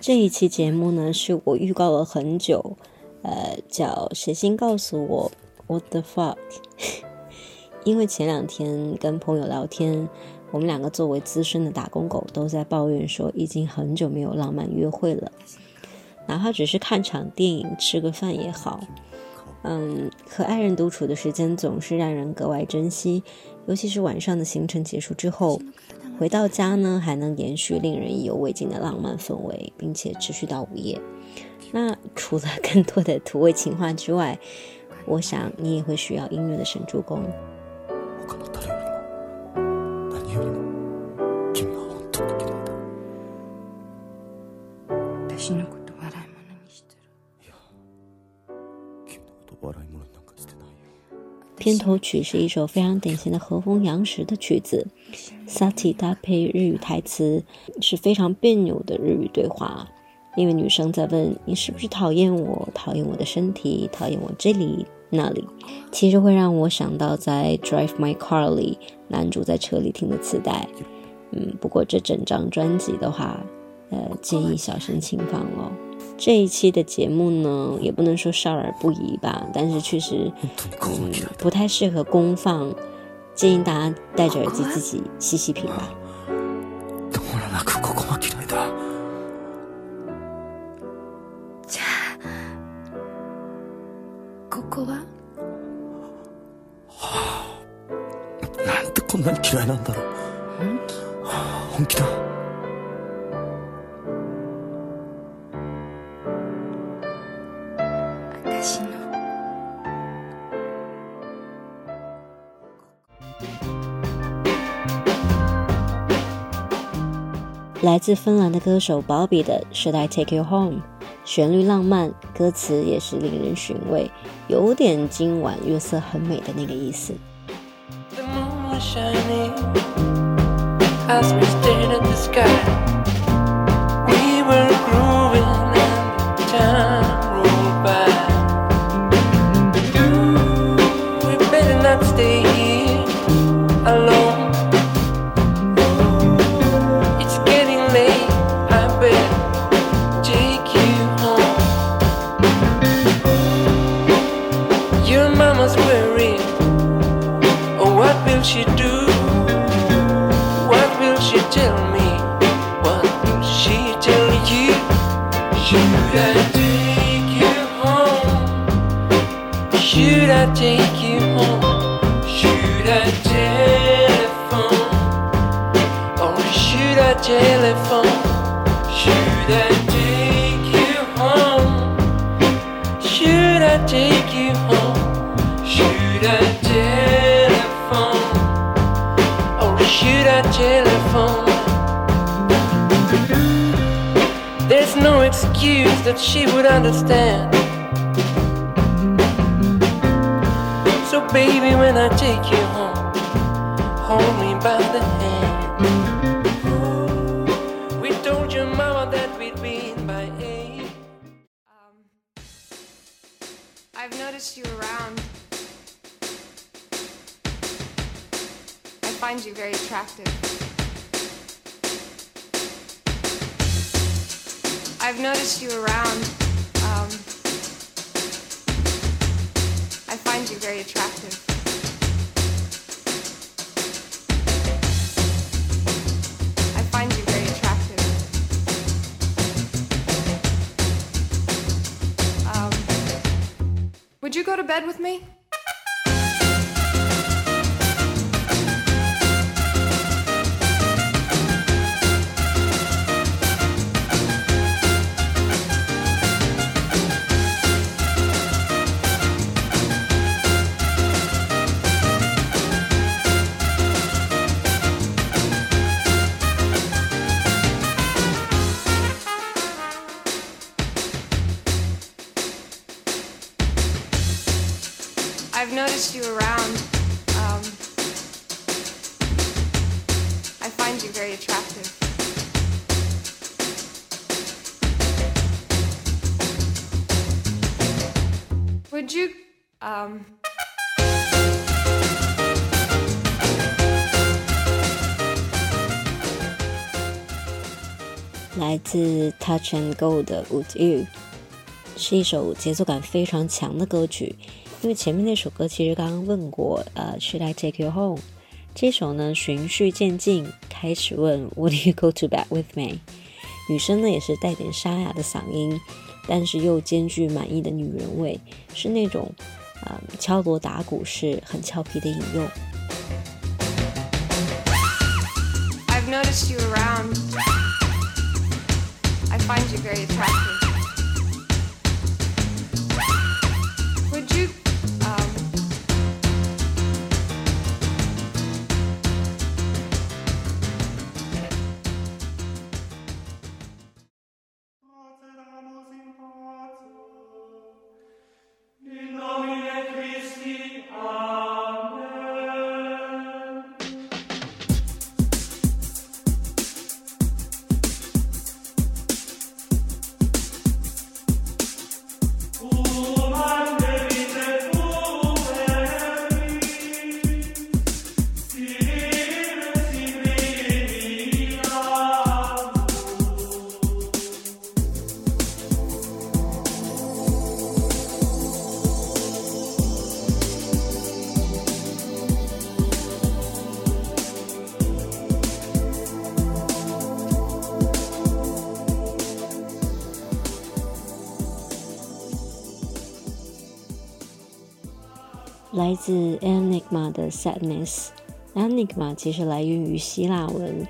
这一期节目呢，是我预告了很久，呃，叫谁先告诉我 What the fuck？因为前两天跟朋友聊天，我们两个作为资深的打工狗，都在抱怨说，已经很久没有浪漫约会了，哪怕只是看场电影、吃个饭也好。嗯，和爱人独处的时间总是让人格外珍惜，尤其是晚上的行程结束之后。回到家呢，还能延续令人意犹未尽的浪漫氛围，并且持续到午夜。那除了更多的土味情话之外，我想你也会需要音乐的神助攻。片头曲是一首非常典型的和风洋食的曲子，Sati 搭配日语台词是非常别扭的日语对话，因为女生在问你是不是讨厌我，讨厌我的身体，讨厌我这里那里，其实会让我想到在 Drive My Car 里男主在车里听的磁带，嗯，不过这整张专辑的话，呃，建议小声轻放哦。这一期的节目呢，也不能说少儿不宜吧，但是确实，嗯，不太适合公放，建议大家戴着耳机自己细细品吧。ここは？なんでこんなに嫌いなんだろう？本気だ。 来自芬兰的歌手 Bobby 的《Should I Take You Home》，旋律浪漫，歌词也是令人寻味，有点今晚月色很美的那个意思。will she do? What will she tell me? What will she tell you? Should I take you home? Should I take you home? Should I telephone? Or should I telephone? Should I take you home? Should I take you home? That she would understand. So, baby, when I take you home, hold me by the hand. We told your mama that we'd be in by eight. Um, I've noticed you around. I find you very attractive. I've noticed you around. Um, I find you very attractive. I find you very attractive. Um, would you go to bed with me? Very attractive. Would you, um, 来自 Touch and Go 的 Would You，是一首节奏感非常强的歌曲。因为前面那首歌其实刚刚问过，呃，Should I take you home？这首呢循序渐进，开始问 Would you go to bed with me？女生呢也是带点沙哑的嗓音，但是又兼具满意的女人味，是那种啊、呃敲锣打鼓式很俏皮的引用。I've noticed you around. I find you very attractive. 来自 Enigma 的 Sadness。Enigma 其实来源于希腊文，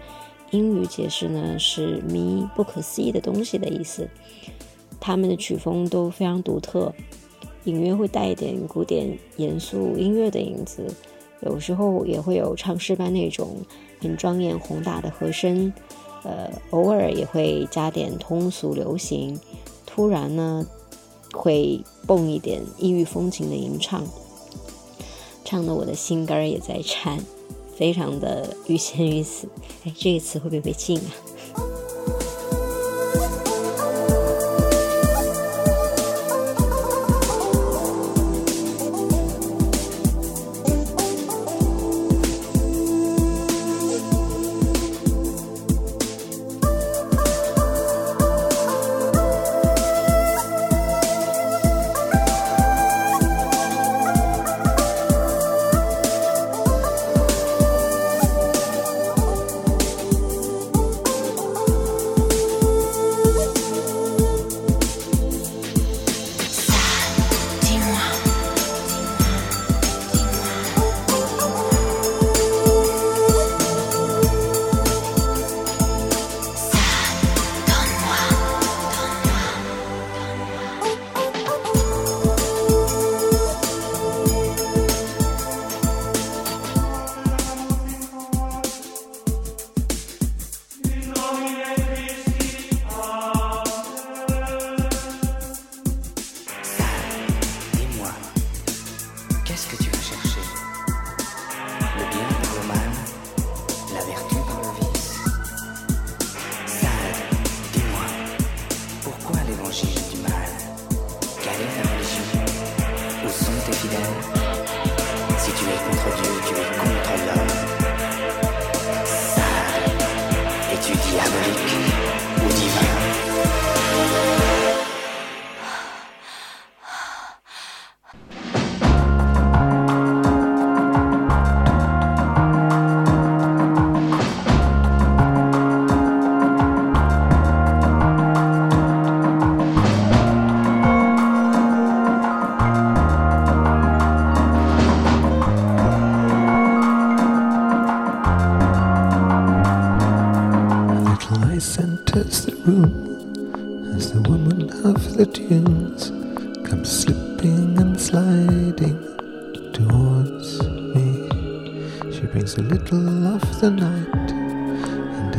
英语解释呢是谜、不可思议的东西的意思。他们的曲风都非常独特，隐约会带一点古典严肃音乐的影子，有时候也会有唱诗班那种很庄严宏大的和声，呃，偶尔也会加点通俗流行，突然呢会蹦一点异域风情的吟唱，唱的我的心肝儿也在颤，非常的欲仙欲死。哎，这个词会不会被禁啊？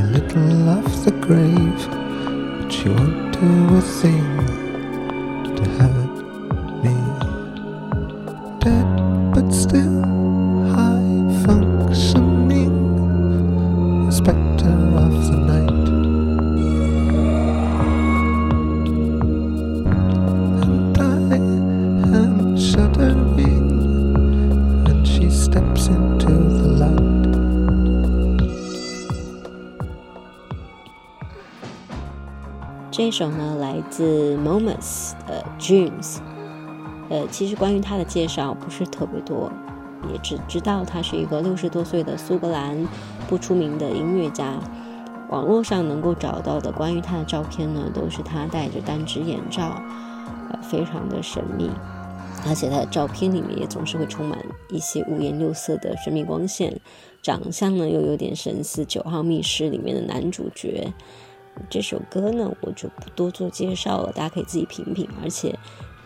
A little of the grave, but she won't do a thing to hurt me. Dead but still 这首呢，来自 Momus 的 Dreams。呃，其实关于他的介绍不是特别多，也只知道他是一个六十多岁的苏格兰不出名的音乐家。网络上能够找到的关于他的照片呢，都是他戴着单只眼罩，呃，非常的神秘。而且他的照片里面也总是会充满一些五颜六色的神秘光线，长相呢又有点神似《九号密室》里面的男主角。这首歌呢，我就不多做介绍了，大家可以自己品品。而且，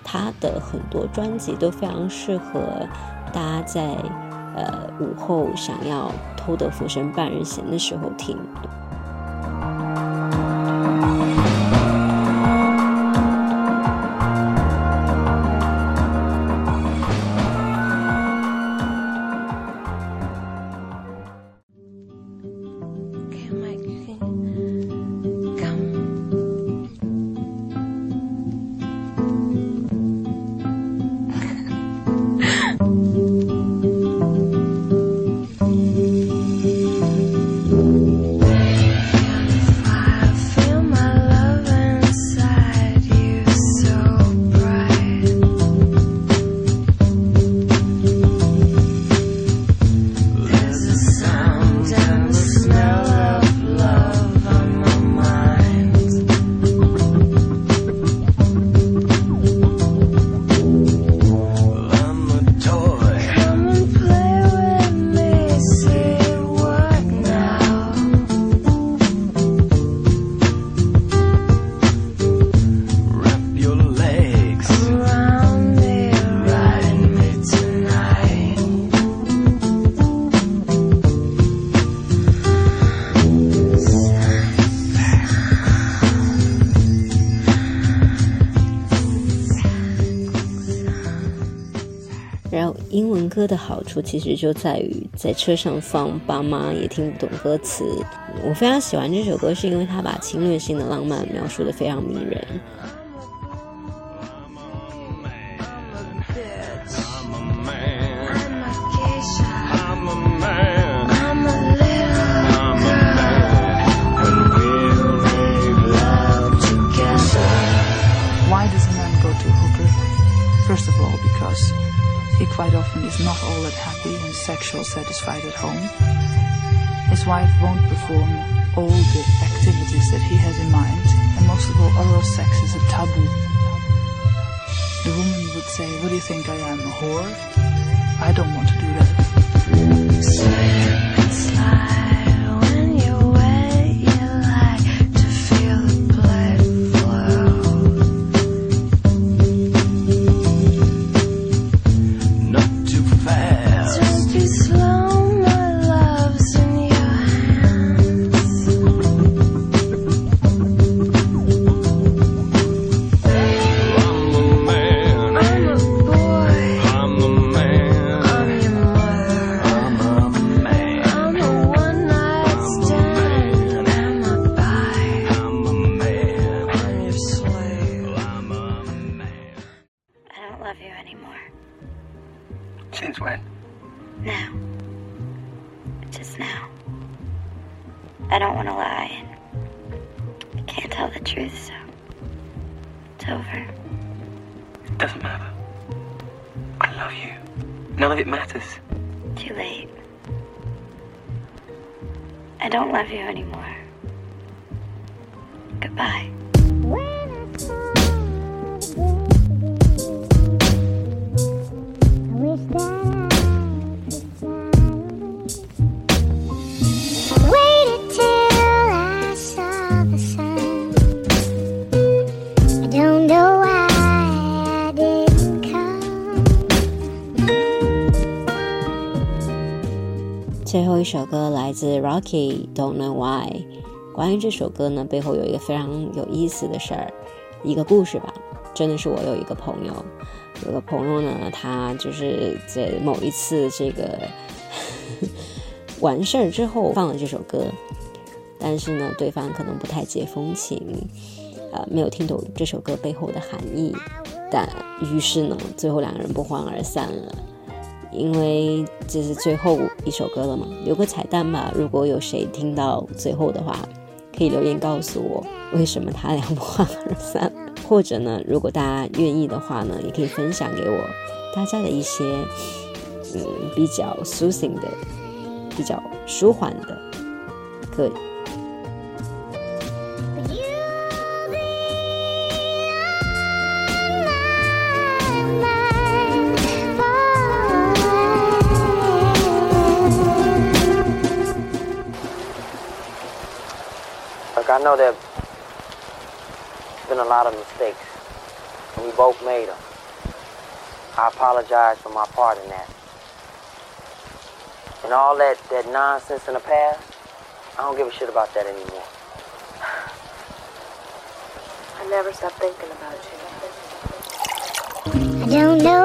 他的很多专辑都非常适合大家在呃午后想要偷得浮生半日闲的时候听。然后英文歌的好处其实就在于在车上放，爸妈也听不懂歌词。我非常喜欢这首歌，是因为它把侵略性的浪漫描述的非常迷人。Happy and sexual satisfied at home. His wife won't perform all the activities that he has in mind, and most of all, oral sex is a taboo. The woman would say, What do you think I am, a whore? I don't want to do that. I don't want to lie and I can't tell the truth, so it's over. It doesn't matter. I love you. None of it matters. Too late. I don't love you anymore. Goodbye. 后一首歌来自 Rocky Don't Know Why。关于这首歌呢，背后有一个非常有意思的事儿，一个故事吧。真的是我有一个朋友，有个朋友呢，他就是在某一次这个 完事儿之后放了这首歌，但是呢，对方可能不太解风情，呃，没有听懂这首歌背后的含义，但于是呢，最后两个人不欢而散了。因为这是最后一首歌了嘛，留个彩蛋吧。如果有谁听到最后的话，可以留言告诉我为什么他俩不欢而散。或者呢，如果大家愿意的话呢，也可以分享给我大家的一些嗯比较 soothing 的、比较舒缓的歌。Look, I know there's been a lot of mistakes, and we both made them. I apologize for my part in that. And all that, that nonsense in the past, I don't give a shit about that anymore. I never stop thinking about you. I don't know why